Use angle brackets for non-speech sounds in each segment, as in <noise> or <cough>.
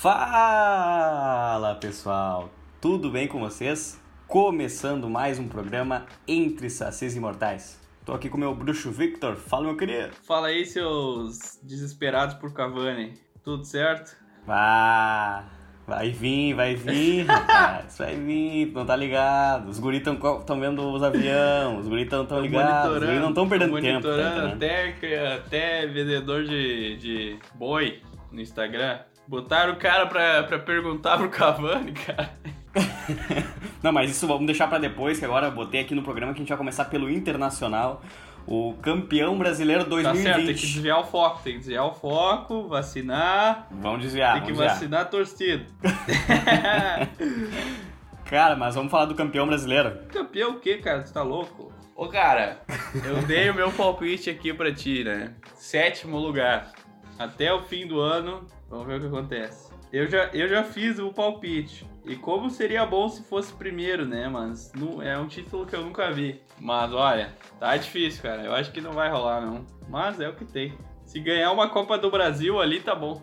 Fala pessoal, tudo bem com vocês? Começando mais um programa Entre Sacis Imortais. Tô aqui com meu bruxo Victor. Fala, meu querido. Fala aí, seus desesperados por Cavani. Tudo certo? Vá, vai vir, vai vir, <laughs> rapaz. Vai vir, não tá ligado. Os guris estão vendo os aviões, os guris estão ligados. Os guris não estão perdendo tempo. Tá Monitorando até, até vendedor de, de boi no Instagram. Botaram o cara pra, pra perguntar pro Cavani, cara. <laughs> Não, mas isso vamos deixar para depois, que agora eu botei aqui no programa que a gente vai começar pelo Internacional, o campeão brasileiro 2020. Tá certo, tem que desviar o foco, tem que desviar o foco, vacinar. Vamos desviar, Tem que desviar. vacinar a torcida. <laughs> cara, mas vamos falar do campeão brasileiro. Campeão o quê, cara? Tu tá louco? Ô, cara, eu dei o meu palpite aqui pra ti, né? Sétimo lugar. Até o fim do ano, vamos ver o que acontece. Eu já, eu já fiz o palpite. E como seria bom se fosse primeiro, né? Mas não, é um título que eu nunca vi. Mas olha, tá difícil, cara. Eu acho que não vai rolar, não. Mas é o que tem. Se ganhar uma Copa do Brasil ali, tá bom.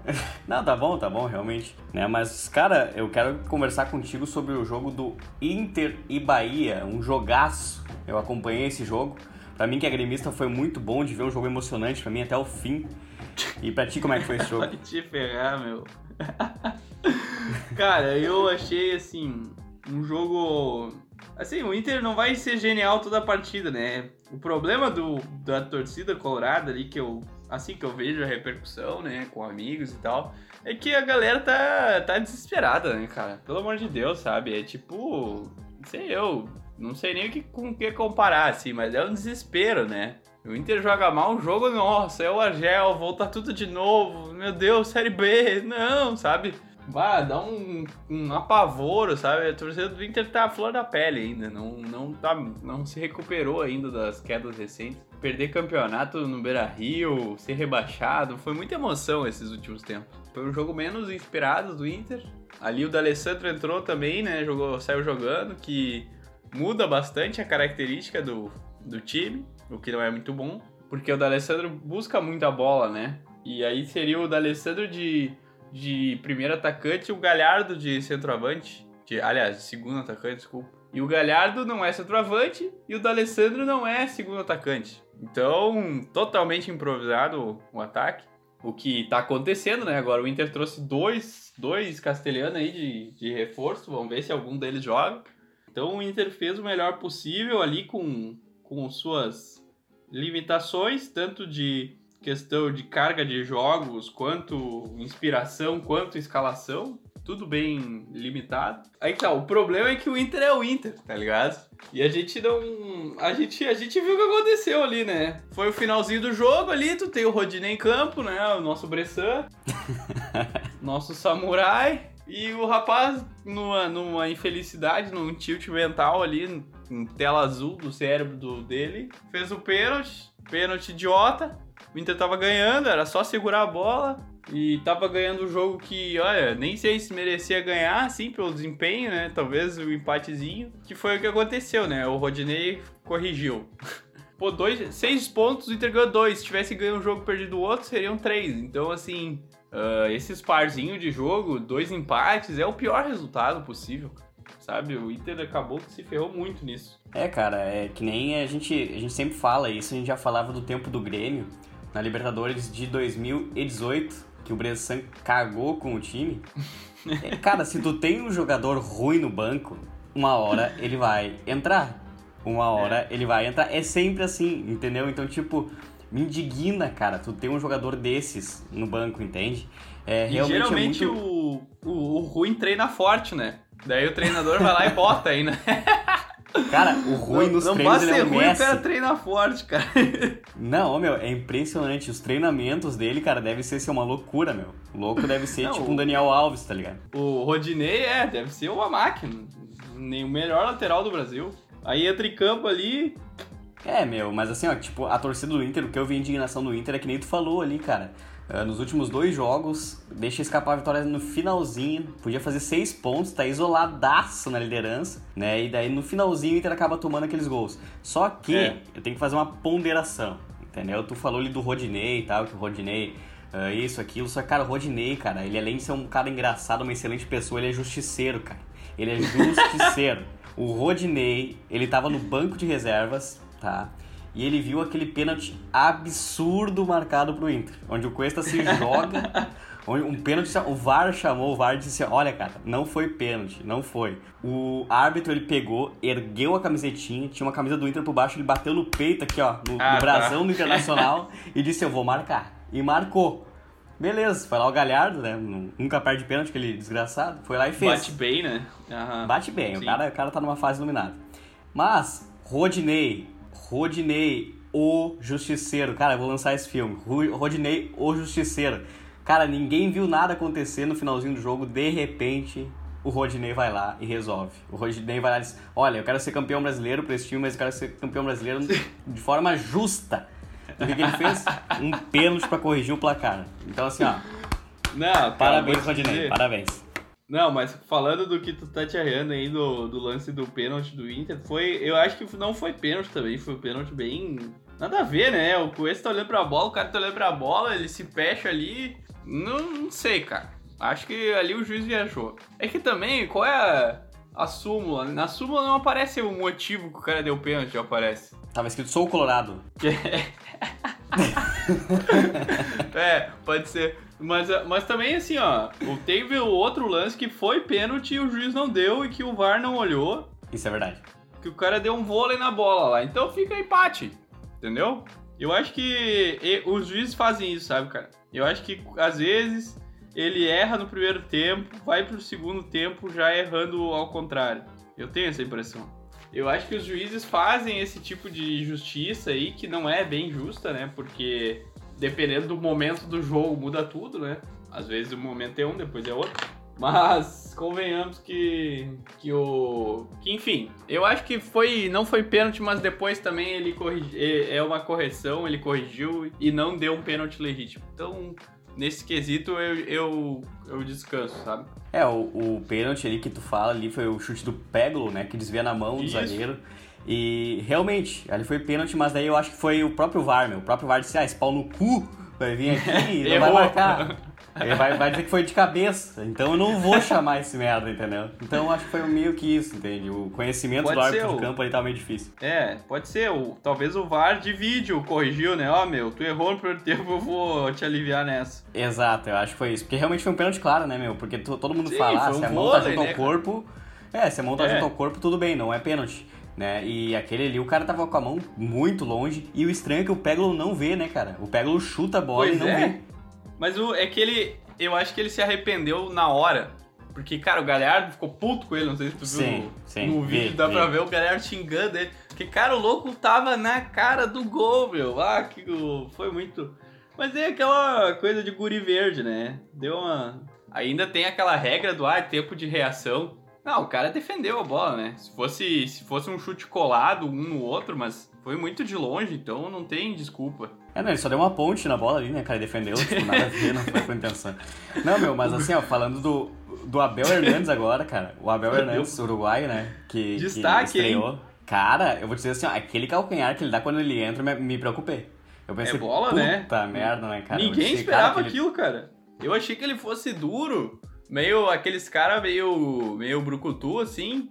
<laughs> não, tá bom, tá bom, realmente. Né? Mas, cara, eu quero conversar contigo sobre o jogo do Inter e Bahia. Um jogaço. Eu acompanhei esse jogo. Pra mim, que é gremista, foi muito bom de ver um jogo emocionante pra mim até o fim. E pra ti, como é que foi esse jogo? <laughs> Vai te ferrar, meu. <laughs> Cara, eu achei, assim, um jogo... Assim, o Inter não vai ser genial toda a partida, né? O problema do, da torcida colorada ali, que eu... Assim que eu vejo a repercussão, né, com amigos e tal, é que a galera tá, tá desesperada, né, cara? Pelo amor de Deus, sabe? É tipo... Sei eu, não sei nem com o que comparar, assim, mas é um desespero, né? O Inter joga mal um jogo, nossa, é o Argel, volta tudo de novo, meu Deus, Série B, não, sabe? Bah, dá um, um apavoro, sabe? A torcida do Inter tá à flor da pele ainda, não, não, tá, não se recuperou ainda das quedas recentes. Perder campeonato no Beira-Rio, ser rebaixado, foi muita emoção esses últimos tempos. Foi um jogo menos inspirado do Inter. Ali o D'Alessandro entrou também, né? Jogou, saiu jogando, que muda bastante a característica do, do time, o que não é muito bom, porque o D'Alessandro busca muita bola, né? E aí seria o D'Alessandro de, de primeiro atacante e o Galhardo de centroavante, de, aliás, de segundo atacante, desculpa. E o Galhardo não é centroavante e o D'Alessandro não é segundo atacante. Então, totalmente improvisado o ataque. O que tá acontecendo, né? Agora o Inter trouxe dois, dois castelhanos aí de, de reforço. Vamos ver se algum deles joga. Então o Inter fez o melhor possível ali com, com suas limitações, tanto de questão de carga de jogos, quanto inspiração, quanto escalação. Tudo bem limitado. Aí tá, o problema é que o Inter é o Inter, tá ligado? E a gente não. A gente, a gente viu o que aconteceu ali, né? Foi o finalzinho do jogo ali, tu tem o Rodinei em campo, né? O nosso Bressan. <laughs> nosso Samurai. E o rapaz, numa, numa infelicidade, num tilt mental ali, em tela azul do cérebro do, dele, fez o pênalti, pênalti idiota. O Inter tava ganhando, era só segurar a bola. E tava ganhando o jogo que, olha, nem sei se merecia ganhar, assim, pelo desempenho, né? Talvez o empatezinho. Que foi o que aconteceu, né? O Rodinei corrigiu. <laughs> Pô, dois, seis pontos, o Inter ganhou dois. Se tivesse ganho um jogo perdido o outro, seriam três. Então, assim, Uh, esses parzinhos de jogo, dois empates, é o pior resultado possível, sabe? O Inter acabou que se ferrou muito nisso. É, cara, é que nem a gente, a gente sempre fala isso, a gente já falava do tempo do Grêmio, na Libertadores de 2018, que o Bressan cagou com o time. é, cara, se tu tem um jogador ruim no banco, uma hora ele vai entrar. Uma hora é. ele vai entrar. É sempre assim, entendeu? Então, tipo, me indigna, cara, tu ter um jogador desses no banco, entende? É, e é geralmente é muito... o, o, o ruim treina forte, né? Daí o treinador vai lá e bota aí, né? <laughs> Cara, o ruim nos não treinos ele é o ruim, Messi. o cara treina forte, cara. Não, meu, é impressionante. Os treinamentos dele, cara, deve ser, ser uma loucura, meu. O louco deve ser não, tipo um Daniel Alves, tá ligado? O Rodinei, é, deve ser uma máquina. Nem o melhor lateral do Brasil. Aí entra em campo ali, é, meu, mas assim, ó, tipo, a torcida do Inter, o que eu vi indignação do Inter é que nem tu falou ali, cara. Uh, nos últimos dois jogos, deixa escapar a vitória no finalzinho, podia fazer seis pontos, tá isoladaço na liderança, né? E daí no finalzinho o Inter acaba tomando aqueles gols. Só que é. eu tenho que fazer uma ponderação, entendeu? Tu falou ali do Rodinei e tal, que o Rodinei uh, isso, aquilo. Só que, cara, o Rodinei, cara, ele além de ser um cara engraçado, uma excelente pessoa, ele é justiceiro, cara. Ele é justiceiro. <laughs> o Rodinei, ele tava no banco de reservas, tá? E ele viu aquele pênalti absurdo marcado pro Inter, onde o Cuesta se <laughs> joga um pênalti, o VAR chamou, o VAR disse, olha cara, não foi pênalti, não foi. O árbitro, ele pegou, ergueu a camisetinha, tinha uma camisa do Inter por baixo, ele bateu no peito aqui, ó, no, ah, no tá. brasão tá. do Internacional e disse, eu vou marcar. E marcou. Beleza, foi lá o Galhardo, né? Nunca perde pênalti, aquele desgraçado. Foi lá e fez. Bate bem, né? Uhum. Bate bem, o cara, o cara tá numa fase iluminada. Mas, Rodinei, Rodinei, o Justiceiro. Cara, eu vou lançar esse filme. Rodinei, o Justiceiro. Cara, ninguém viu nada acontecer no finalzinho do jogo, de repente o Rodinei vai lá e resolve. O Rodinei vai lá e diz: Olha, eu quero ser campeão brasileiro para esse time, mas eu quero ser campeão brasileiro de forma justa. O que, que ele fez? Um pênalti para corrigir o placar. Então, assim, ó. Não, cara, parabéns, Rodinei, parabéns. Não, mas falando do que tu tá te arreando aí do, do lance do pênalti do Inter, foi. Eu acho que não foi pênalti também, foi um pênalti bem. Nada a ver, né? O Cuesta tá olhando pra bola, o cara tá olhando pra bola, ele se fecha ali. Não, não sei, cara. Acho que ali o juiz viajou. É que também, qual é a, a súmula? Na súmula não aparece o motivo que o cara deu pênalti, aparece. Tava escrito sou colorado. <laughs> é, pode ser. Mas, mas também assim, ó, teve o outro lance que foi pênalti e o juiz não deu e que o VAR não olhou. Isso é verdade. Que o cara deu um vôlei na bola lá. Então fica empate. Entendeu? Eu acho que os juízes fazem isso, sabe, cara? Eu acho que às vezes ele erra no primeiro tempo, vai pro segundo tempo já errando ao contrário. Eu tenho essa impressão. Eu acho que os juízes fazem esse tipo de justiça aí que não é bem justa, né? Porque dependendo do momento do jogo muda tudo, né? Às vezes o momento é um, depois é outro. Mas convenhamos que que o que enfim, eu acho que foi não foi pênalti, mas depois também ele corrigiu, é uma correção, ele corrigiu e não deu um pênalti legítimo. Então, nesse quesito eu, eu, eu descanso, sabe? É, o, o pênalti ali que tu fala ali foi o chute do Peglo, né, que desvia na mão Isso. do zagueiro. E realmente, ali foi pênalti, mas daí eu acho que foi o próprio VAR, meu. O próprio VAR disse: "Ah, esse pau no cu vai vir aqui e <laughs> não vai marcar". Ele vai, vai dizer que foi de cabeça. Então eu não vou chamar esse merda, entendeu? Então eu acho que foi meio que isso, entende? O conhecimento pode do árbitro de campo aí tá meio difícil. É, pode ser. O, talvez o VAR de vídeo corrigiu, né? Ó, oh, meu, tu errou no primeiro tempo, eu vou te aliviar nessa. Exato, eu acho que foi isso. Porque realmente foi um pênalti claro, né, meu? Porque todo mundo Sim, fala, ah, se um a mão tá junto né, ao corpo. É, se a mão tá é. junto ao corpo, tudo bem, não é pênalti. Né? E aquele ali, o cara tava com a mão muito longe. E o estranho é que o Peglo não vê, né, cara? O Peglo chuta a bola pois e não é. vê. Mas o, é que ele, eu acho que ele se arrependeu na hora. Porque, cara, o Galhardo ficou puto com ele, não sei se tu sim, viu sim, no vídeo, vi, dá vi. pra ver o Galhardo xingando ele. Porque, cara, o louco tava na cara do gol, meu. Ah, que foi muito. Mas é aquela coisa de guri verde, né? Deu uma. Ainda tem aquela regra do ah, tempo de reação. Não, o cara defendeu a bola, né? Se fosse, se fosse um chute colado um no outro, mas foi muito de longe, então não tem desculpa. É, não, ele só deu uma ponte na bola ali, né, cara? Ele defendeu, tipo, nada a ver, não foi com intenção. Não, meu, mas assim, ó, falando do, do Abel Hernandes agora, cara. O Abel Hernandes, uruguaio, né? Que, Destaque, que estreou. Hein? Cara, eu vou dizer assim, ó, aquele calcanhar que ele dá quando ele entra, me, me preocupei. Eu pensei, é bola, né? puta né? merda, né, cara? Ninguém esperava cara, aquilo, ele... cara. Eu achei que ele fosse duro meio aqueles caras meio, meio brucutu, assim.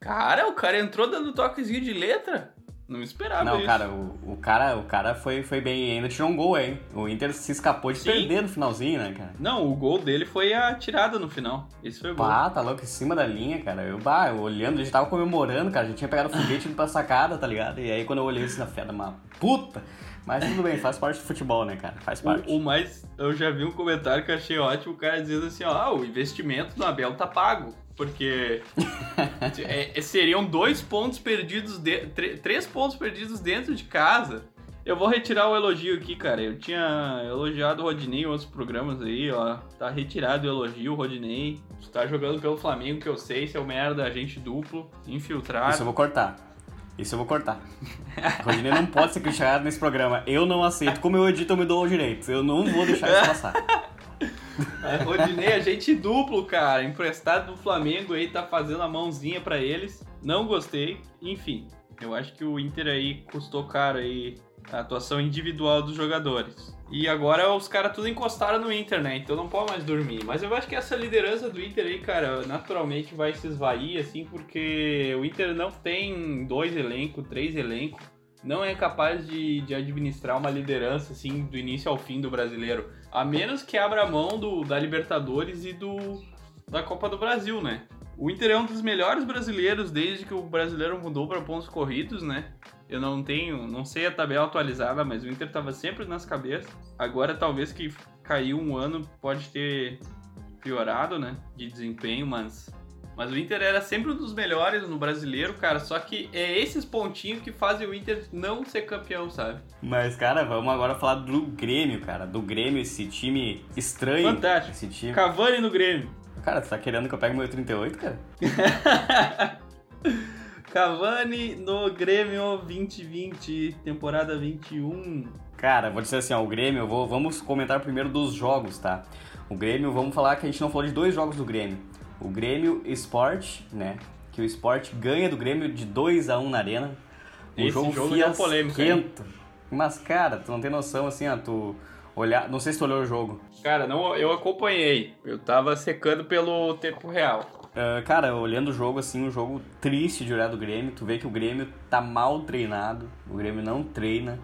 Cara, o cara entrou dando toquezinho de letra. Não esperava Não, isso. cara, o, o, cara, o cara foi, foi bem, ainda tirou um gol, hein? O Inter se escapou de Sim. perder no finalzinho, né, cara? Não, o gol dele foi a tirada no final. Esse foi gol. Ah, tá louco, em cima da linha, cara. Eu, bah, eu olhando, ele já tava comemorando, cara. Já tinha pegado o foguete indo pra sacada, tá ligado? E aí quando eu olhei assim na fé, uma puta. Mas tudo bem, faz parte do futebol, né, cara? Faz parte. O, o, mais, eu já vi um comentário que eu achei ótimo, o cara dizendo assim, ó, ah, o investimento do Abel tá pago. Porque <laughs> é, seriam dois pontos perdidos, de, três pontos perdidos dentro de casa. Eu vou retirar o elogio aqui, cara. Eu tinha elogiado o Rodinei em outros programas aí, ó. Tá retirado o elogio, Rodinei. Tu tá jogando pelo Flamengo, que eu sei, seu merda, agente duplo, infiltrado. Isso eu vou cortar. Isso eu vou cortar. Rodinei não pode ser criticado nesse programa. Eu não aceito. Como eu edito, eu me dou o direito. Eu não vou deixar isso passar. <laughs> Rodinei, a gente duplo, cara. Emprestado do Flamengo aí, tá fazendo a mãozinha para eles. Não gostei. Enfim, eu acho que o Inter aí custou caro aí a atuação individual dos jogadores. E agora os caras tudo encostaram no Inter, né? Então não pode mais dormir. Mas eu acho que essa liderança do Inter aí, cara, naturalmente vai se esvair, assim, porque o Inter não tem dois elencos, três elencos. Não é capaz de, de administrar uma liderança, assim, do início ao fim do brasileiro. A menos que abra mão do, da Libertadores e do da Copa do Brasil, né? O Inter é um dos melhores brasileiros desde que o brasileiro mudou para pontos corridos, né? Eu não tenho, não sei a tabela atualizada, mas o Inter estava sempre nas cabeças. Agora talvez que caiu um ano pode ter piorado, né, de desempenho, mas mas o Inter era sempre um dos melhores no brasileiro, cara. Só que é esses pontinhos que fazem o Inter não ser campeão, sabe? Mas, cara, vamos agora falar do Grêmio, cara. Do Grêmio, esse time estranho. Fantástico. Esse time. Cavani no Grêmio. Cara, tu tá querendo que eu pegue meu 38, cara? <laughs> Cavani no Grêmio 2020, temporada 21. Cara, vou dizer assim, ó, o Grêmio, vou, vamos comentar primeiro dos jogos, tá? O Grêmio, vamos falar que a gente não falou de dois jogos do Grêmio. O Grêmio Sport, né? Que o Sport ganha do Grêmio de 2 a 1 na arena. O Esse jogo, jogo polêmica, hein? Mas, cara, tu não tem noção, assim, ó, tu olhar... Não sei se tu olhou o jogo. Cara, não, eu acompanhei. Eu tava secando pelo tempo real. Ah, cara, olhando o jogo, assim, um jogo triste de olhar do Grêmio, tu vê que o Grêmio tá mal treinado, o Grêmio não treina,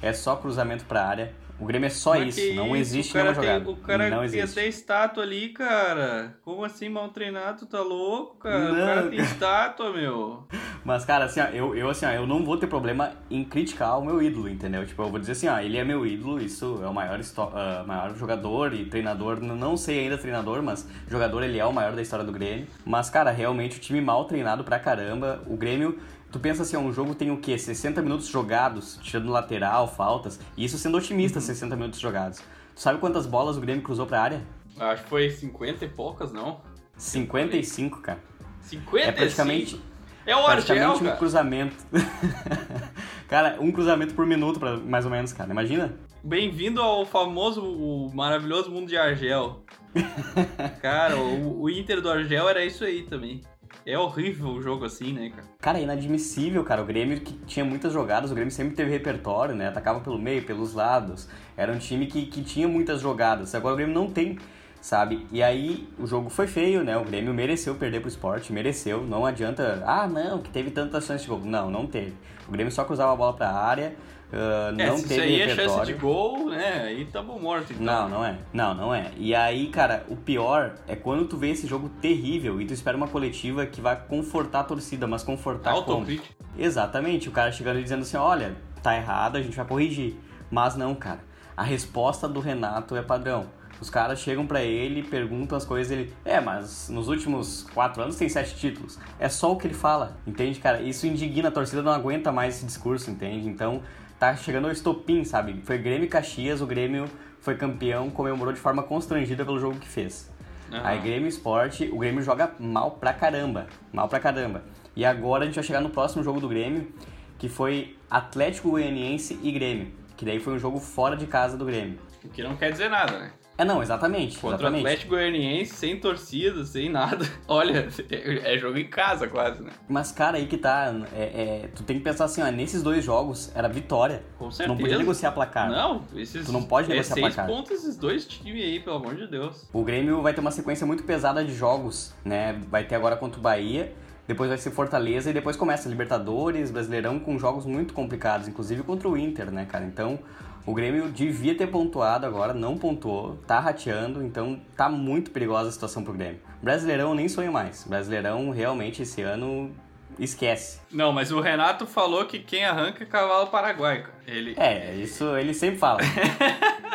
é só cruzamento pra área. O Grêmio é só Mas isso, não isso? existe o nenhuma tem, jogada. O cara não tem existe. até estátua ali, cara. Como assim mal treinado? Tu tá louco, cara? O Não. cara tem estátua, meu. <laughs> Mas, cara, assim, ó, eu, eu, assim, ó, eu não vou ter problema em criticar o meu ídolo, entendeu? Tipo, eu vou dizer assim, ó, ele é meu ídolo, isso é o maior, ah, maior jogador e treinador, não sei ainda treinador, mas jogador ele é o maior da história do Grêmio. Mas, cara, realmente o time mal treinado pra caramba, o Grêmio... Tu pensa assim, ó, um jogo tem o quê? 60 minutos jogados, tirando lateral, faltas, e isso sendo otimista, 60 minutos jogados. Tu sabe quantas bolas o Grêmio cruzou pra área? Acho que foi 50 e poucas, não? 55, cara. 50 É praticamente... É o Argel, um cara. cruzamento. <laughs> cara, um cruzamento por minuto, pra, mais ou menos, cara. Imagina? Bem-vindo ao famoso, o maravilhoso mundo de Argel. <laughs> cara, o, o Inter do Argel era isso aí também. É horrível o jogo assim, né, cara? Cara, é inadmissível, cara. O Grêmio que tinha muitas jogadas, o Grêmio sempre teve repertório, né? Atacava pelo meio, pelos lados. Era um time que, que tinha muitas jogadas. Agora o Grêmio não tem, sabe? E aí o jogo foi feio, né? O Grêmio mereceu perder pro esporte, mereceu. Não adianta, ah, não, que teve tantas chances de gol. Não, não teve. O Grêmio só cruzava a bola pra área, É, não se isso teve aí é repertório. chance de gol, né? Aí tamo morto, então. Não, não é. Não, não é. E aí, cara, o pior é quando tu vê esse jogo terrível e tu espera uma coletiva que vai confortar a torcida, mas confortar como? Autocrítica. Exatamente, o cara chegando e dizendo assim, olha, tá errado, a gente vai corrigir. Mas não, cara. A resposta do Renato é padrão. Os caras chegam pra ele, perguntam as coisas, ele, é, mas nos últimos quatro anos tem sete títulos. É só o que ele fala, entende, cara? Isso indigna, a torcida não aguenta mais esse discurso, entende? Então, tá chegando ao estopim, sabe? Foi Grêmio e Caxias, o Grêmio foi campeão, comemorou de forma constrangida pelo jogo que fez. Aham. Aí Grêmio Esporte, o Grêmio joga mal pra caramba. Mal pra caramba. E agora a gente vai chegar no próximo jogo do Grêmio, que foi Atlético Goianiense e Grêmio. Que daí foi um jogo fora de casa do Grêmio. O que não quer dizer nada, né? É, não, exatamente. Contra o exatamente. Atlético Goianiense, sem torcida, sem nada. <laughs> Olha, é é jogo em casa quase, né? Mas, cara, aí que tá. É, é, tu tem que pensar assim, ó, nesses dois jogos era vitória. Com Tu certeza. não podia negociar placar. Não, esses. Tu não pode é negociar seis placar. pontos esses dois times aí, pelo amor de Deus. O Grêmio vai ter uma sequência muito pesada de jogos, né? Vai ter agora contra o Bahia, depois vai ser Fortaleza e depois começa Libertadores, Brasileirão com jogos muito complicados, inclusive contra o Inter, né, cara? Então, o Grêmio devia ter pontuado agora, não pontuou, tá rateando, então tá muito perigosa a situação pro Grêmio. Brasileirão nem sonho mais. Brasileirão realmente esse ano esquece. Não, mas o Renato falou que quem arranca é cavalo paraguai, cara. Ele. É, isso ele sempre fala.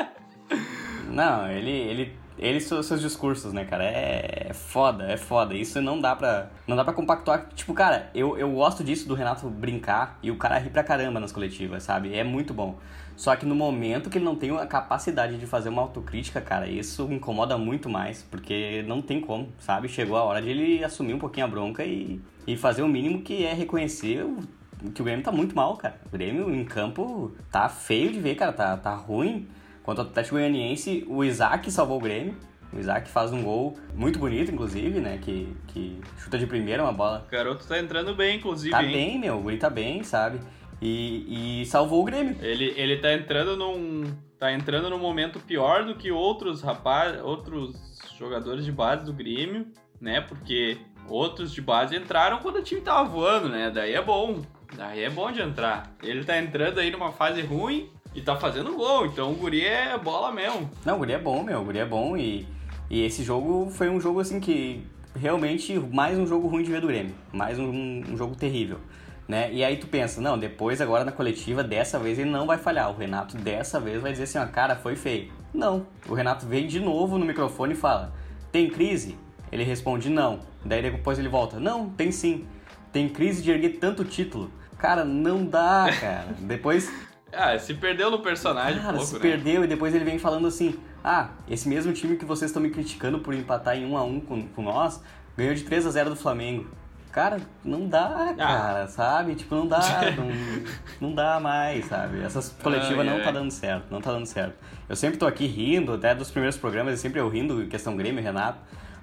<laughs> não, ele, ele, ele seus, discursos, né, cara? É, é foda, é foda. Isso não dá pra, não dá pra compactuar. Tipo, cara, eu, eu gosto disso do Renato brincar e o cara ri pra caramba nas coletivas, sabe? É muito bom. Só que no momento que ele não tem a capacidade de fazer uma autocrítica, cara, isso incomoda muito mais, porque não tem como, sabe? Chegou a hora de ele assumir um pouquinho a bronca e, e fazer o mínimo que é reconhecer o que o Grêmio tá muito mal, cara. O Grêmio em campo tá feio de ver, cara, tá, tá ruim. Contra o Atlético Goianiense, o Isaac salvou o Grêmio. O Isaac faz um gol muito bonito, inclusive, né? Que, que chuta de primeira uma bola. O garoto tá entrando bem, inclusive, Tá hein? bem, meu, o Guri tá bem, sabe? e, e salvou o Grêmio. Ele, ele tá entrando num. tá entrando num momento pior do que outros rapaz, outros jogadores de base do Grêmio, né? Porque outros de base entraram quando o time tava voando, né? Daí é bom. Daí é bom de entrar. Ele tá entrando aí numa fase ruim e tá fazendo gol, então o guri é bola mesmo. Não, o guri é bom, meu, o guri é bom e, e esse jogo foi um jogo assim que realmente mais um jogo ruim de ver do Grêmio, mais um, um jogo terrível. Né? E aí tu pensa, não, depois agora na coletiva, dessa vez ele não vai falhar. O Renato dessa vez vai dizer assim, ó, cara, foi feio. Não, o Renato vem de novo no microfone e fala, tem crise? Ele responde, não. Daí depois ele volta, não, tem sim. Tem crise de erguer tanto título. Cara, não dá, <laughs> cara. depois... Ah, se perdeu no personagem Cara, pouco, se né? perdeu e depois ele vem falando assim, ah, esse mesmo time que vocês estão me criticando por empatar em 1 a 1 com, com nós, ganhou de 3 a 0 do Flamengo. Cara, não Ah. dá, cara, sabe? Tipo, não dá, <laughs> não, não dá mais, sabe? Essas coletivas Ai, não ai. tá dando certo, não tá dando certo. Eu sempre tô aqui rindo, até dos primeiros programas, sempre eu rindo, questão Grêmio Renato,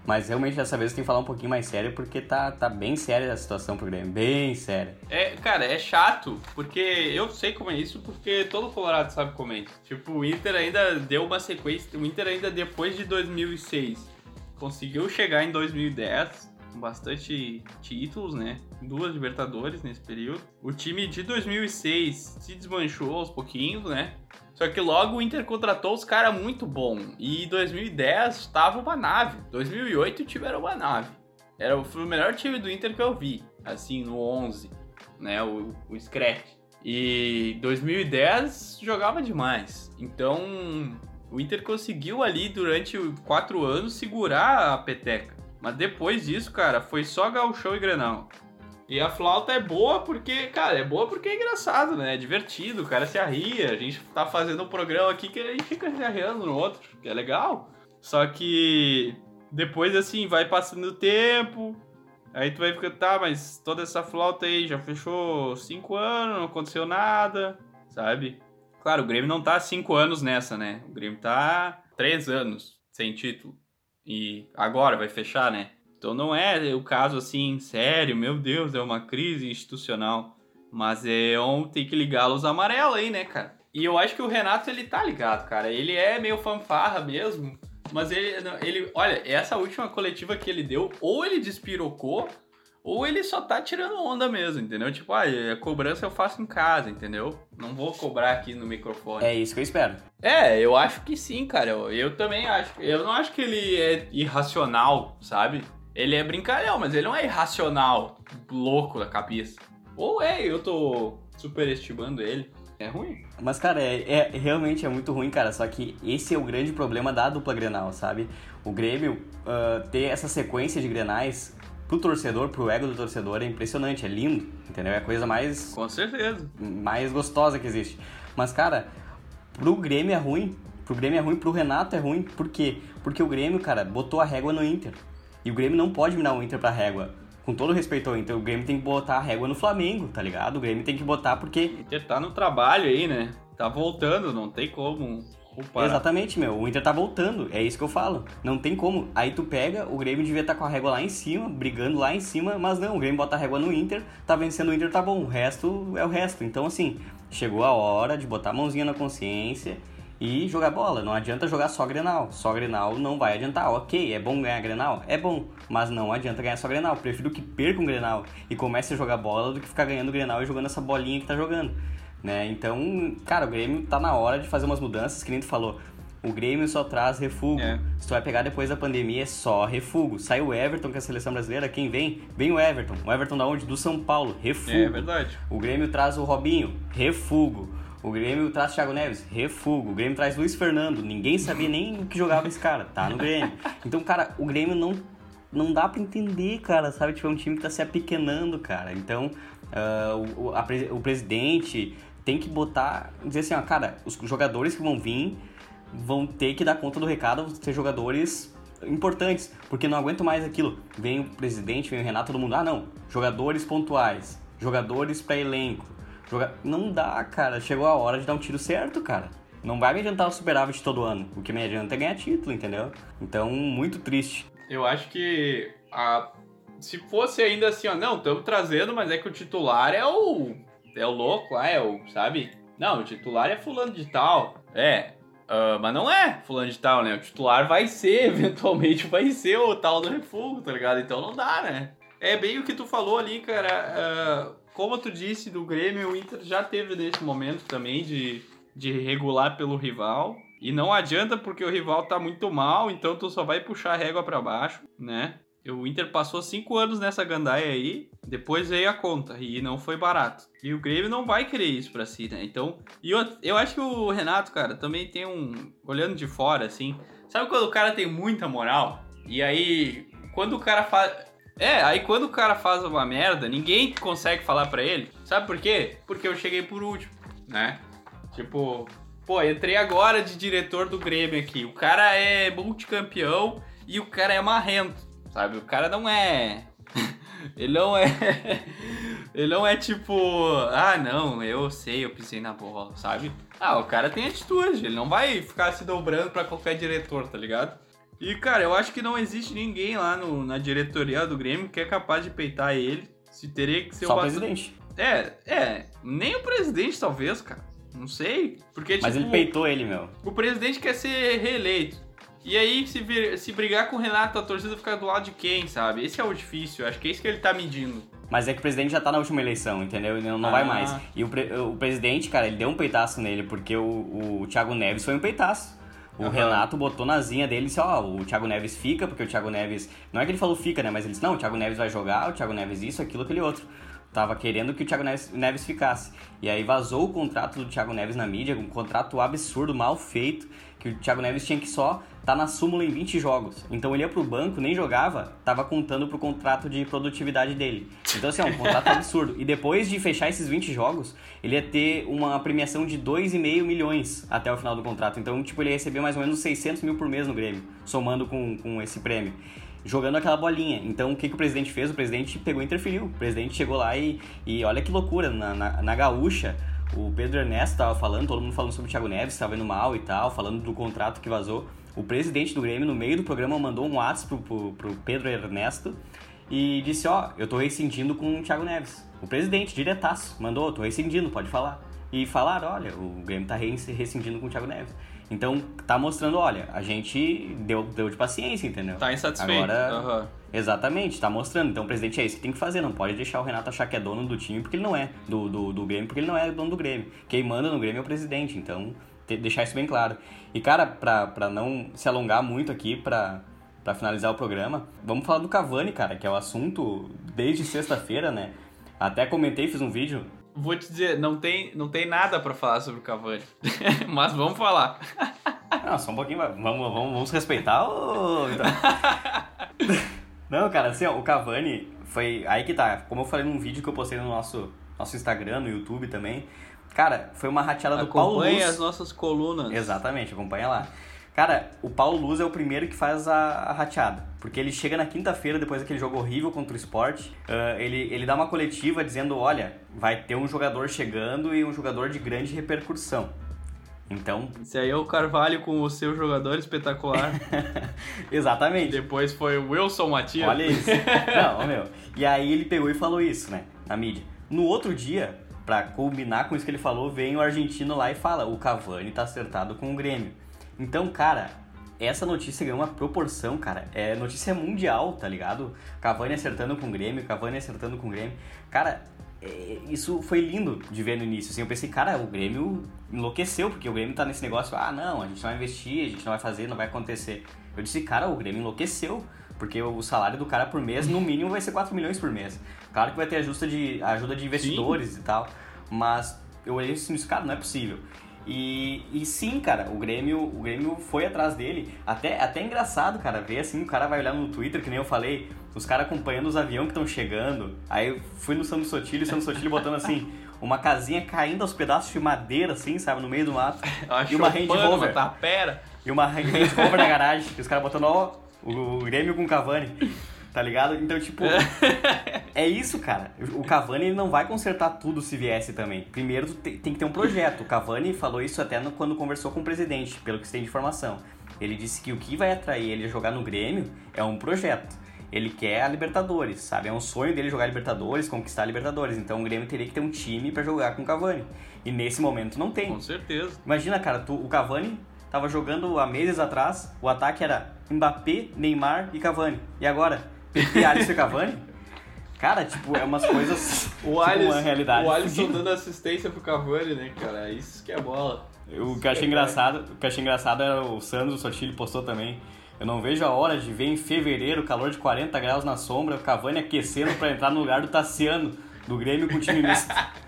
mas realmente dessa vez tem que falar um pouquinho mais sério, porque tá, tá bem séria a situação pro Grêmio, bem séria. É, cara, é chato, porque eu sei como é isso, porque todo Colorado sabe como é isso. Tipo, o Inter ainda deu uma sequência, o Inter ainda depois de 2006 conseguiu chegar em 2010 com bastante títulos, né? Duas Libertadores nesse período. O time de 2006 se desmanchou aos pouquinhos, né? Só que logo o Inter contratou os caras muito bom. E em 2010 estava uma nave. 2008 o time era uma nave. Era, foi o melhor time do Inter que eu vi, assim, no 11, né? O, o Scratch. E 2010 jogava demais. Então o Inter conseguiu ali durante quatro anos segurar a peteca. Mas depois disso, cara, foi só gauchão e grenal. E a flauta é boa porque, cara, é boa porque é engraçado, né? É divertido, o cara se arria. A gente tá fazendo um programa aqui que a gente fica se arriando no outro, que é legal. Só que depois, assim, vai passando o tempo. Aí tu vai ficar, tá, mas toda essa flauta aí já fechou cinco anos, não aconteceu nada, sabe? Claro, o Grêmio não tá cinco anos nessa, né? O Grêmio tá três anos sem título. E agora vai fechar, né? Então não é o caso assim, sério, meu Deus, é uma crise institucional. Mas é um tem que ligar a luz amarela aí, né, cara? E eu acho que o Renato, ele tá ligado, cara. Ele é meio fanfarra mesmo. Mas ele, ele, olha, essa última coletiva que ele deu, ou ele despirocou, ou ele só tá tirando onda mesmo, entendeu? Tipo, ah, a cobrança eu faço em casa, entendeu? Não vou cobrar aqui no microfone. É isso que eu espero. É, eu acho que sim, cara. Eu, eu também acho. Eu não acho que ele é irracional, sabe? Ele é brincalhão, mas ele não é irracional, louco da cabeça. Ou é, eu tô superestimando ele. É ruim. Mas, cara, é, é- realmente é muito ruim, cara. Só que esse é o grande problema da dupla Grenal, sabe? O Grêmio ah, ter essa sequência de Grenais pro torcedor, pro ego do torcedor, é impressionante, é lindo, entendeu? É a coisa mais, Com certeza. mais gostosa que existe. Mas, cara, pro Grêmio é ruim. Pro Grêmio é ruim, pro Renato é ruim. Por quê? Porque o Grêmio, cara, botou a régua no Inter. E o Grêmio não pode minar o Inter pra régua. Com todo respeito ao Inter, o Grêmio tem que botar a régua no Flamengo, tá ligado? O Grêmio tem que botar porque O Inter tá no trabalho aí, né? Tá voltando, não tem como. Exatamente, meu. O Inter tá voltando. É isso que eu falo. Não tem como. Aí tu pega, o Grêmio devia estar com a régua lá em cima, brigando lá em cima, mas não, o Grêmio bota a régua no Inter, tá vencendo o Inter, tá bom. O resto é o resto. Então, assim, chegou a hora de botar a mãozinha na consciência e jogar bola. Não adianta jogar só Grenal. Só Grenal não vai adiantar. Ok, é bom ganhar Grenal? É bom. Mas não adianta ganhar só Grenal. Prefiro que perca um Grenal e comece a jogar bola do que ficar ganhando Grenal e jogando essa bolinha que tá jogando. Né? Então, cara, o Grêmio tá na hora de fazer umas mudanças, que nem tu falou. O Grêmio só traz refugo. É. Se tu vai pegar depois da pandemia, é só refugo. Sai o Everton, que é a seleção brasileira, quem vem? Vem o Everton. O Everton da onde? Do São Paulo, refugo. É verdade. O Grêmio traz o Robinho, refugo. O Grêmio traz Thiago Neves, refugo. O Grêmio traz Luiz Fernando. Ninguém sabia nem o que jogava esse cara. Tá no Grêmio. Então, cara, o Grêmio não, não dá pra entender, cara, sabe? Tipo, é um time que tá se apequenando, cara. Então, ah, o, a o presidente tem que botar, dizer assim, ó, cara, os jogadores que vão vir vão ter que dar conta do recado, vão ser jogadores importantes, porque não aguento mais aquilo. Vem o presidente, vem o Renato, todo mundo, ah não, jogadores pontuais, jogadores pra elenco. Joga... Não dá, cara, chegou a hora de dar um tiro certo, cara. Não vai me adiantar o superávit todo ano, o que me adianta é ganhar título, entendeu? Então, muito triste. Eu acho que a... se fosse ainda assim, ó, não, estamos trazendo, mas é que o titular é o é o louco lá, é o, sabe? Não, o titular é fulano de tal. É, uh, mas não é fulano de tal, né? O titular vai ser, <laughs> eventualmente vai ser o tal do refugo, tá ligado? Então não dá, né? É bem o que tu falou ali, cara. Uh, como tu disse do Grêmio, o Inter já teve nesse momento também de, de regular pelo rival. E não adianta porque o rival tá muito mal, então tu só vai puxar a régua para baixo, né? O Inter passou cinco anos nessa gandaia aí, depois veio a conta e não foi barato. E o Grêmio não vai querer isso pra si, né? Então, e eu, eu acho que o Renato, cara, também tem um. Olhando de fora, assim. Sabe quando o cara tem muita moral? E aí, quando o cara faz. É, aí quando o cara faz uma merda, ninguém consegue falar pra ele. Sabe por quê? Porque eu cheguei por último, né? Tipo, pô, entrei agora de diretor do Grêmio aqui. O cara é multicampeão e o cara é marrento sabe? O cara não é. <laughs> ele não é. <laughs> ele não é tipo. Ah, não, eu sei, eu pisei na bola, sabe? Ah, o cara tem atitude, ele não vai ficar se dobrando para qualquer diretor, tá ligado? E, cara, eu acho que não existe ninguém lá no, na diretoria do Grêmio que é capaz de peitar ele. Se teria que ser Só o presidente. É, é. Nem o presidente, talvez, cara. Não sei. Porque, Mas tipo, ele peitou ele, meu. O presidente quer ser reeleito. E aí, se, vir, se brigar com o Renato, a torcida fica do lado de quem, sabe? Esse é o difícil, acho que é isso que ele tá medindo. Mas é que o presidente já tá na última eleição, entendeu? Ele não, não Ah. vai mais. E o, pre- o presidente, cara, ele deu um peitaço nele, porque o, o Thiago Neves foi um peitaço. O Aham. Renato botou na zinha dele e disse, ó, o Thiago Neves fica, porque o Thiago Neves... Não é que ele falou fica, né? Mas ele disse, não, o Thiago Neves vai jogar, o Thiago Neves isso, aquilo, aquele outro. Tava querendo que o Thiago Neves, Neves ficasse. E aí vazou o contrato do Thiago Neves na mídia, um contrato absurdo, mal feito, que o Thiago Neves tinha que só tá na súmula em 20 jogos. Então ele ia pro banco, nem jogava, tava contando pro contrato de produtividade dele. Então assim, é um contrato <laughs> absurdo. E depois de fechar esses 20 jogos, ele ia ter uma premiação de 2,5 milhões até o final do contrato. Então, tipo, ele ia receber mais ou menos 600 mil por mês no Grêmio, somando com, com esse prêmio. Jogando aquela bolinha. Então, o que, que o presidente fez? O presidente pegou e interferiu. O presidente chegou lá e, e olha que loucura, na, na, na gaúcha, o Pedro Ernesto tava falando, todo mundo falando sobre o Thiago Neves, tava indo mal e tal, falando do contrato que vazou. O presidente do Grêmio, no meio do programa, mandou um WhatsApp pro, pro, pro Pedro Ernesto e disse, ó, eu tô rescindindo com o Thiago Neves. O presidente, diretaço, mandou, tô rescindindo, pode falar. E falaram, olha, o Grêmio tá res- rescindindo com o Thiago Neves. Então, tá mostrando, olha, a gente deu, deu de paciência, entendeu? Tá insatisfeito. Agora, Aham. Exatamente, tá mostrando. Então o presidente é isso que tem que fazer, não pode deixar o Renato achar que é dono do time porque ele não é, do, do, do Grêmio porque ele não é dono do Grêmio. Quem manda no Grêmio é o presidente, então deixar isso bem claro. E cara, pra, pra não se alongar muito aqui, pra, pra finalizar o programa, vamos falar do Cavani, cara, que é o assunto desde sexta-feira, né? Até comentei, fiz um vídeo. Vou te dizer, não tem, não tem nada pra falar sobre o Cavani. <laughs> Mas vamos falar. Não, só um pouquinho, vamos, vamos, vamos respeitar o. então. <laughs> Não, cara, assim, ó, o Cavani foi. Aí que tá. Como eu falei num vídeo que eu postei no nosso, nosso Instagram, no YouTube também. Cara, foi uma rateada do Paulo Acompanhe Luz. as nossas colunas. Exatamente, acompanha lá. Cara, o Paulo Luz é o primeiro que faz a, a rateada. Porque ele chega na quinta-feira, depois daquele jogo horrível contra o esporte, ah, ele, ele dá uma coletiva dizendo: olha, vai ter um jogador chegando e um jogador de grande repercussão. Então, Esse aí é o Carvalho com o seu jogador espetacular. <laughs> exatamente. Depois foi o Wilson Matias. Olha isso. <laughs> Não, meu. E aí ele pegou e falou isso, né? Na mídia. No outro dia, pra combinar com isso que ele falou, vem o argentino lá e fala: o Cavani tá acertado com o Grêmio. Então, cara, essa notícia ganhou uma proporção, cara. É notícia mundial, tá ligado? Cavani acertando com o Grêmio, Cavani acertando com o Grêmio. Cara, é, isso foi lindo de ver no início. Assim, eu pensei, cara, o Grêmio enlouqueceu, porque o Grêmio tá nesse negócio, ah, não, a gente não vai investir, a gente não vai fazer, não vai acontecer. Eu disse, cara, o Grêmio enlouqueceu, porque o salário do cara por mês, no mínimo, vai ser 4 milhões por mês. Claro que vai ter ajuda de, ajuda de investidores e tal, mas eu olhei assim, isso, cara, não é possível. E, e sim, cara, o Grêmio, o Grêmio foi atrás dele. Até, até é engraçado, cara, ver assim, o cara vai olhar no Twitter, que nem eu falei, os caras acompanhando os aviões que estão chegando. Aí eu fui no Santos Sotile, o Santos Sotile botando assim, <laughs> uma casinha caindo aos pedaços de madeira, assim, sabe, no meio do mato. E uma Chopin, Range Rover. uma tapera. E uma Range Rover na garagem, e os caras botando, ó, o Grêmio com o Cavani. Tá ligado? Então, tipo, <laughs> é isso, cara. O Cavani ele não vai consertar tudo se viesse também. Primeiro tem que ter um projeto. O Cavani falou isso até no- quando conversou com o presidente, pelo que se tem de informação. Ele disse que o que vai atrair ele a jogar no Grêmio é um projeto. Ele quer a Libertadores, sabe? É um sonho dele jogar Libertadores, conquistar a Libertadores. Então o Grêmio teria que ter um time para jogar com o Cavani. E nesse momento não tem. Com certeza. Imagina, cara, tu, o Cavani tava jogando há meses atrás, o ataque era Mbappé, Neymar e Cavani. E agora? PP, Alisson e Cavani? Cara, tipo, é umas coisas. <laughs> O tipo, Alisson, uma realidade. o Alisson dando assistência pro Cavani, né, cara? Isso que é bola. O que eu achei engraçado, o que achei engraçado era o Sandro Sotile postou também. Eu não vejo a hora de ver em fevereiro, calor de 40 graus na sombra, o Cavani aquecendo pra entrar no lugar do Tassiano, do Grêmio com o time misto. <laughs>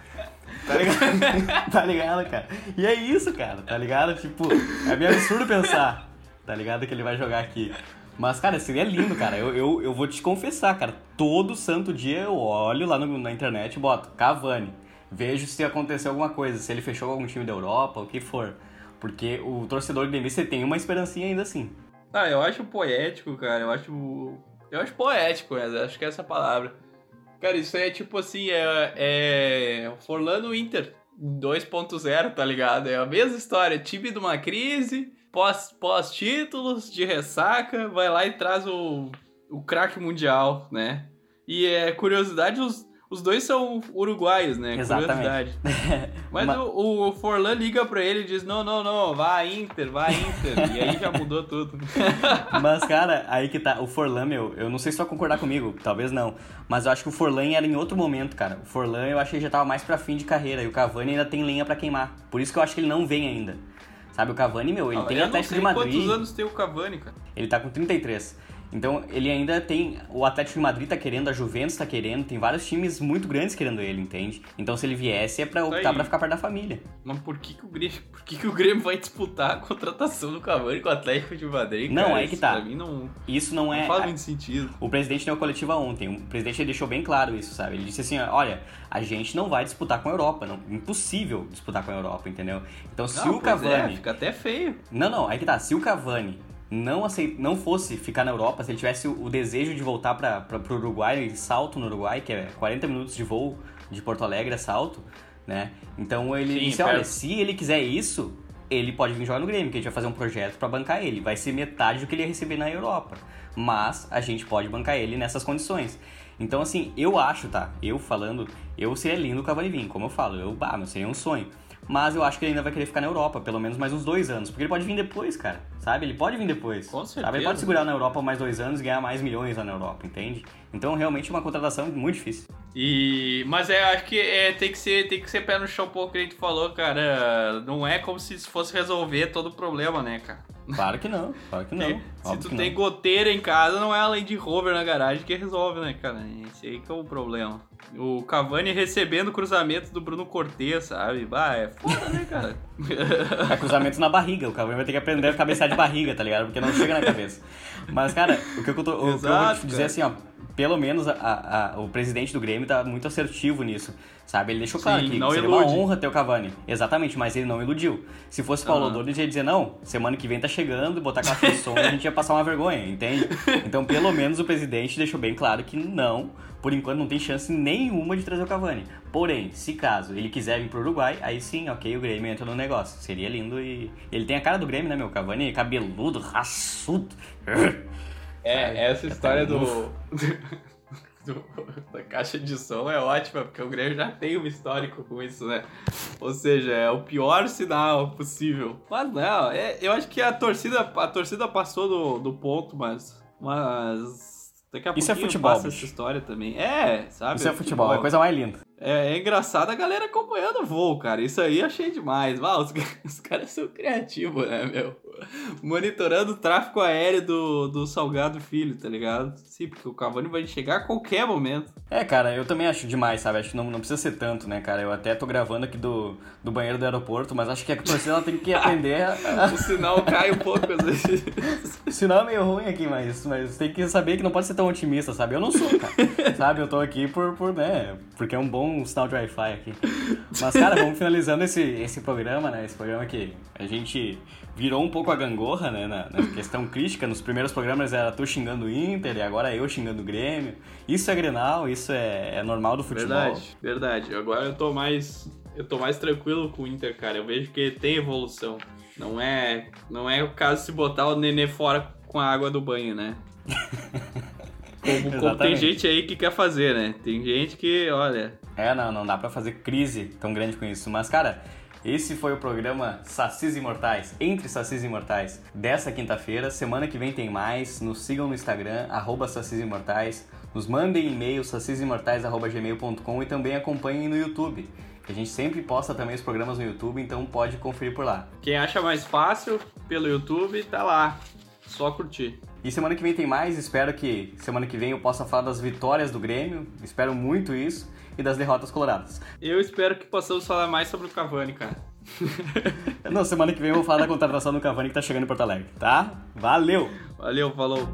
Tá ligado? <laughs> tá ligado, cara? E é isso, cara, tá ligado? Tipo, é meio absurdo pensar, tá ligado? Que ele vai jogar aqui. Mas, cara, seria lindo, cara. Eu, eu, eu vou te confessar, cara. Todo santo dia eu olho lá no- na internet e boto Cavani. Vejo se aconteceu alguma coisa, se ele fechou algum time da Europa, o que for. Porque o torcedor gremista tem uma esperancinha ainda assim. Ah, eu acho poético, cara. Eu acho. Eu acho poético, mas acho que é essa palavra. Cara, isso é tipo assim, é. é Forlano Inter 2.0, tá ligado? É a mesma história. Time de uma crise, pós- pós-títulos, de ressaca, vai lá e traz o, o craque mundial, né? E é curiosidade, os, os dois são uruguaios, né? Exatamente. Curiosidade. <laughs> Mas Ma- o, o Forlan liga pra ele e diz: Não, não, não, vá Inter, vá Inter. e aí já mudou tudo. <laughs> Mas, cara, aí que tá. O Forlan, meu, eu não sei se tu vai concordar comigo, talvez não. Mas eu acho que o Forlan era em outro momento, cara. O Forlan eu acho que ele já tava mais pra fim de carreira. E o Cavani ainda tem lenha pra queimar. Por isso que eu acho que ele não vem ainda. Sabe, o Cavani, meu, ele Ah, tem Atlético de Madrid. quantos anos tem o Cavani, cara. Ele tá com 33. Então, ele ainda tem. O Atlético de Madrid tá querendo, a Juventus tá querendo, tem vários times muito grandes querendo ele, entende? Então, se ele viesse, é pra optar pra ficar perto da família. Mas por que, que o Grêmio, por que, que o Grêmio vai disputar a contratação do Cavani com o Atlético de Madrid? Não, cara? aí que Isso tá. Pra mim não, Isso não é. não faz muito sentido. O presidente deu coletiva ontem. O presidente deixou bem claro isso, sabe? Ele disse assim: olha, a gente não vai disputar com a Europa. Não, impossível disputar com a Europa, entendeu? Então, se Não, o é, Cavani. fica até feio. Não, não, aí que tá. Se o Cavani não, aceit... não fosse ficar na Europa, se ele tivesse o desejo de voltar para o Uruguai, ele salto no Uruguai, que é 40 minutos de voo de Porto Alegre a salto, né? Então ele Sim, disse, olha, se ele quiser isso, ele pode vir jogar no Grêmio, que a gente vai fazer um projeto para bancar ele. Vai ser metade do que ele ia receber na Europa. Mas a gente pode bancar ele nessas condições. Então, assim, eu acho, tá? Eu falando, eu seria lindo o Cavani vir, como eu falo. Eu, bah, meu, seria um sonho. Mas eu acho que ele ainda vai querer ficar na Europa, pelo menos mais uns dois anos. Porque ele pode vir depois, cara. Sabe? Ele pode vir depois. Com Sabe? Ele certeza. pode segurar na Europa mais dois anos e ganhar mais milhões lá na Europa, entende? Então, realmente, uma contratação muito difícil. E, mas é, acho que é, tem, que ser, tem que ser pé no chão um pouco que a gente falou, cara. Não é como se fosse resolver todo o problema, né, cara? Claro que não, claro que <laughs> não. Se óbvio tu tem não. goteira em casa, não é a Land Rover na garagem que resolve, né, cara? Esse aí que é o problema. O Cavani recebendo cruzamento do Bruno Cortez, sabe? Bah, é foda, né, cara? É cruzamento na barriga. O Cavani vai ter que aprender a cabecear de barriga, tá ligado? Porque não chega na cabeça. Mas, cara, o que eu, tô, o que eu vou Exato, te dizer cara. assim, ó. Pelo menos a- a- o presidente do Grêmio tá muito assertivo nisso, sabe? Ele deixou claro Sim, que não seria ilude. uma honra ter o Cavani. Exatamente, mas ele não iludiu. Se fosse Paulo Aham. Odor, ele ia dizer, não, semana que vem tá chegando, botar caixa de som, a gente ia passar uma vergonha, entende? <laughs> Então, pelo menos o presidente deixou bem claro que não, por enquanto não tem chance nenhuma de trazer o Cavani. Porém, se caso ele quiser vir pro Uruguai, aí sim, ok, o Grêmio entra no negócio. Seria lindo e... Ele tem a cara do Grêmio, né, meu? Cavani cabeludo, raçudo. É, essa Tá história do, bufo. <laughs> do- da caixa de som é ótima, porque o Grêmio já tem um histórico com isso, né? Ou seja, é o pior sinal possível. Mas não, é- eu acho que a torcida, a torcida passou do, do ponto, mas. Mas. Daqui a Isso é futebol, passa bicho. essa história também. É, sabe? Isso é futebol, é a coisa mais linda. É, é engraçado a galera acompanhando o voo, cara. Isso aí eu achei demais. Ah, os, <laughs> os caras são criativos, né, meu? Monitorando o tráfego aéreo do, do Salgado Filho, tá ligado? Sim, porque o Cavani vai chegar a qualquer momento. É, cara, eu também acho demais, sabe? Acho que não, não precisa ser tanto, né, cara? Eu até tô gravando aqui do, do banheiro do aeroporto, mas acho que a torcida ela tem que aprender a... <laughs> O sinal cai um pouco às vezes. O <laughs> sinal é meio ruim aqui, mas, mas tem que saber que não pode ser tão otimista, sabe? Eu não sou, cara. sabe? Eu tô aqui por, por, né? Porque é um bom sinal de Wi-Fi aqui. Mas, cara, vamos finalizando esse, esse programa, né? Esse programa que a gente virou um pouco a gangorra, né? Na, na questão crítica. Nos primeiros programas era tu xingando o Inter e agora eu xingando o Grêmio. Isso é Grenal, isso é, é normal do futebol. Verdade, verdade. Agora eu tô mais. Eu tô mais tranquilo com o Inter, cara. Eu vejo que tem evolução. Não é. Não é o caso de se botar o nenê fora com a água do banho, né? <laughs> Como, como tem gente aí que quer fazer, né? Tem gente que, olha. É, não, não dá pra fazer crise tão grande com isso. Mas, cara, esse foi o programa Sacis Imortais, Entre Sacis Imortais, dessa quinta-feira. Semana que vem tem mais. Nos sigam no Instagram, arroba Sacis Imortais. Nos mandem e-mail, sacisimortais.gmail.com e também acompanhem no YouTube. A gente sempre posta também os programas no YouTube, então pode conferir por lá. Quem acha mais fácil, pelo YouTube, tá lá. Só curtir. E semana que vem tem mais, espero que semana que vem eu possa falar das vitórias do Grêmio, espero muito isso, e das derrotas coloradas. Eu espero que possamos falar mais sobre o Cavani, cara. <laughs> Não, semana que vem eu vou falar da contratação do Cavani que tá chegando em Porto Alegre, tá? Valeu! Valeu, falou!